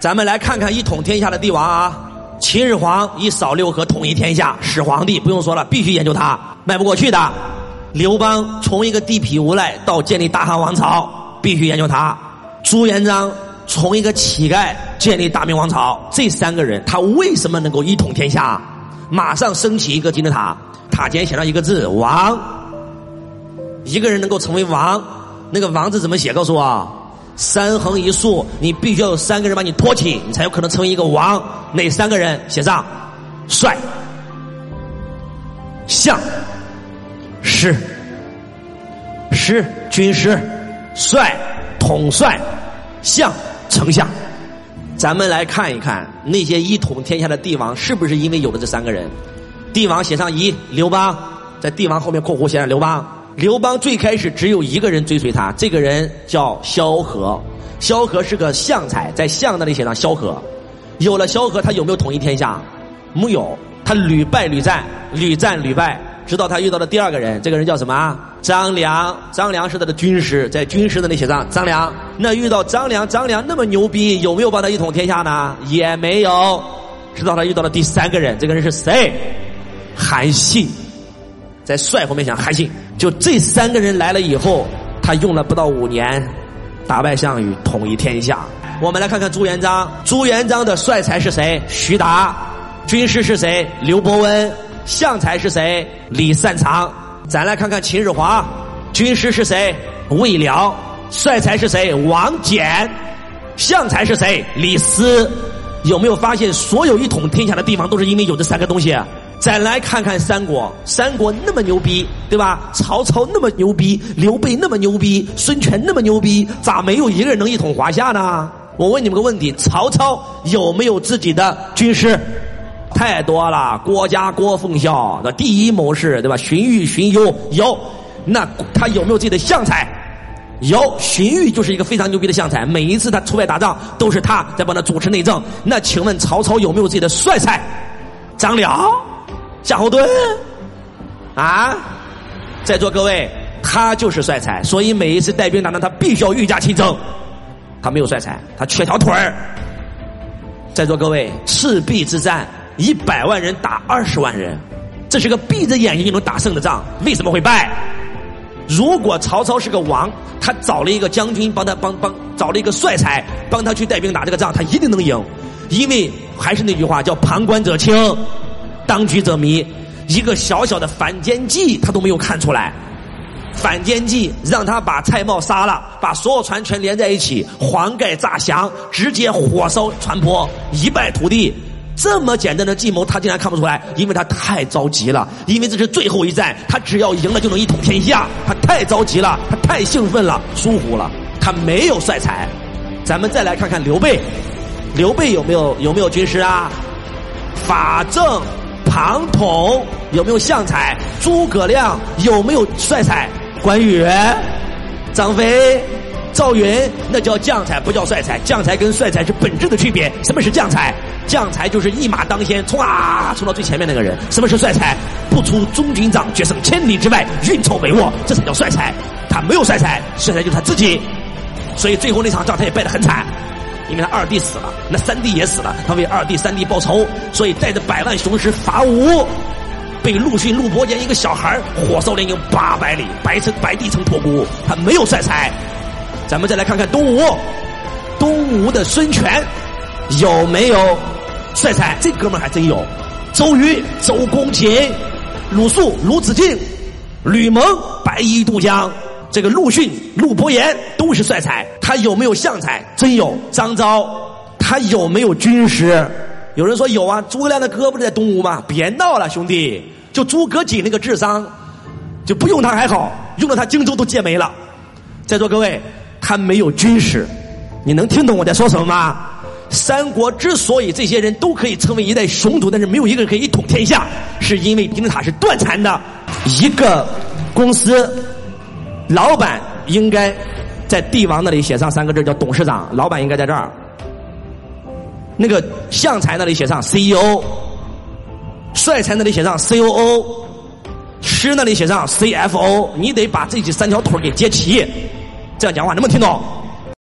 咱们来看看一统天下的帝王啊。秦始皇以扫六合统一天下，始皇帝不用说了，必须研究他，迈不过去的。刘邦从一个地痞无赖到建立大汉王朝，必须研究他。朱元璋从一个乞丐建立大明王朝，这三个人他为什么能够一统天下？马上升起一个金字塔，塔尖写上一个字“王”。一个人能够成为王，那个“王”字怎么写？告诉我。三横一竖，你必须要有三个人把你托起，你才有可能成为一个王。哪三个人？写上：帅、相、师。师，军师；帅，统帅；相，丞相。咱们来看一看那些一统天下的帝王，是不是因为有了这三个人？帝王写上一，刘邦，在帝王后面括弧写上刘邦。刘邦最开始只有一个人追随他，这个人叫萧何。萧何是个相才，在相那里写上萧何。有了萧何，他有没有统一天下？没有，他屡败屡战，屡战屡败，直到他遇到了第二个人，这个人叫什么？张良。张良是他的军师，在军师那里写上张良。那遇到张良，张良那么牛逼，有没有帮他一统天下呢？也没有。直到他遇到了第三个人，这个人是谁？韩信。在帅后面想韩信，就这三个人来了以后，他用了不到五年，打败项羽，统一天下。我们来看看朱元璋，朱元璋的帅才是谁？徐达，军师是谁？刘伯温，相才是谁？李善长。咱来看看秦始皇，军师是谁？魏辽，帅才是谁？王翦，相才是谁？李斯。有没有发现，所有一统天下的地方都是因为有这三个东西？再来看看三国，三国那么牛逼，对吧？曹操那么牛逼，刘备那么牛逼，孙权那么牛逼，咋没有一个人能一统华夏呢？我问你们个问题：曹操有没有自己的军师？太多了，郭嘉、郭奉孝，那第一谋士，对吧？荀彧、荀攸有，那他有没有自己的相才？有，荀彧就是一个非常牛逼的相才，每一次他出外打仗都是他在帮他主持内政。那请问曹操有没有自己的帅才？张辽？夏侯惇，啊，在座各位，他就是帅才，所以每一次带兵打仗，他必须要御驾亲征。他没有帅才，他缺条腿儿。在座各位，赤壁之战，一百万人打二十万人，这是个闭着眼睛就能打胜的仗，为什么会败？如果曹操是个王，他找了一个将军帮他帮帮，找了一个帅才帮他去带兵打这个仗，他一定能赢。因为还是那句话，叫旁观者清。当局者迷，一个小小的反间计他都没有看出来。反间计让他把蔡瑁杀了，把所有船全连在一起，黄盖炸降，直接火烧船舶，一败涂地。这么简单的计谋，他竟然看不出来，因为他太着急了。因为这是最后一战，他只要赢了就能一统天下。他太着急了，他太兴奋了，疏忽了，他没有帅才。咱们再来看看刘备，刘备有没有有没有军师啊？法正。庞统有没有相才？诸葛亮有没有帅才？关羽、张飞、赵云，那叫将才，不叫帅才。将才跟帅才是本质的区别。什么是将才？将才就是一马当先，冲啊冲到最前面那个人。什么是帅才？不出中军帐，决胜千里之外，运筹帷幄，这才叫帅才。他没有帅才，帅才就是他自己。所以最后那场仗他也败得很惨。因为他二弟死了，那三弟也死了，他为二弟、三弟报仇，所以带着百万雄师伐吴，被陆逊、陆伯言一个小孩火烧连营八百里，白城白帝城破孤，他没有帅才。咱们再来看看东吴，东吴的孙权有没有帅才？这哥们儿还真有。周瑜、周公瑾、鲁肃、鲁子敬、吕蒙、白衣渡江。这个陆逊、陆伯言都是帅才，他有没有相才？真有。张昭，他有没有军师？有人说有啊。诸葛亮的哥不是在东吴吗？别闹了，兄弟！就诸葛瑾那个智商，就不用他还好，用了他荆州都借没了。在座各位，他没有军师，你能听懂我在说什么吗？三国之所以这些人都可以成为一代雄主，但是没有一个人可以一统天下，是因为金字塔是断层的。一个公司。老板应该在帝王那里写上三个字，叫董事长。老板应该在这儿。那个相才那里写上 CEO，帅才那里写上 COO，师那里写上 CFO。你得把这几三条腿给接齐，这样讲话能不能听懂？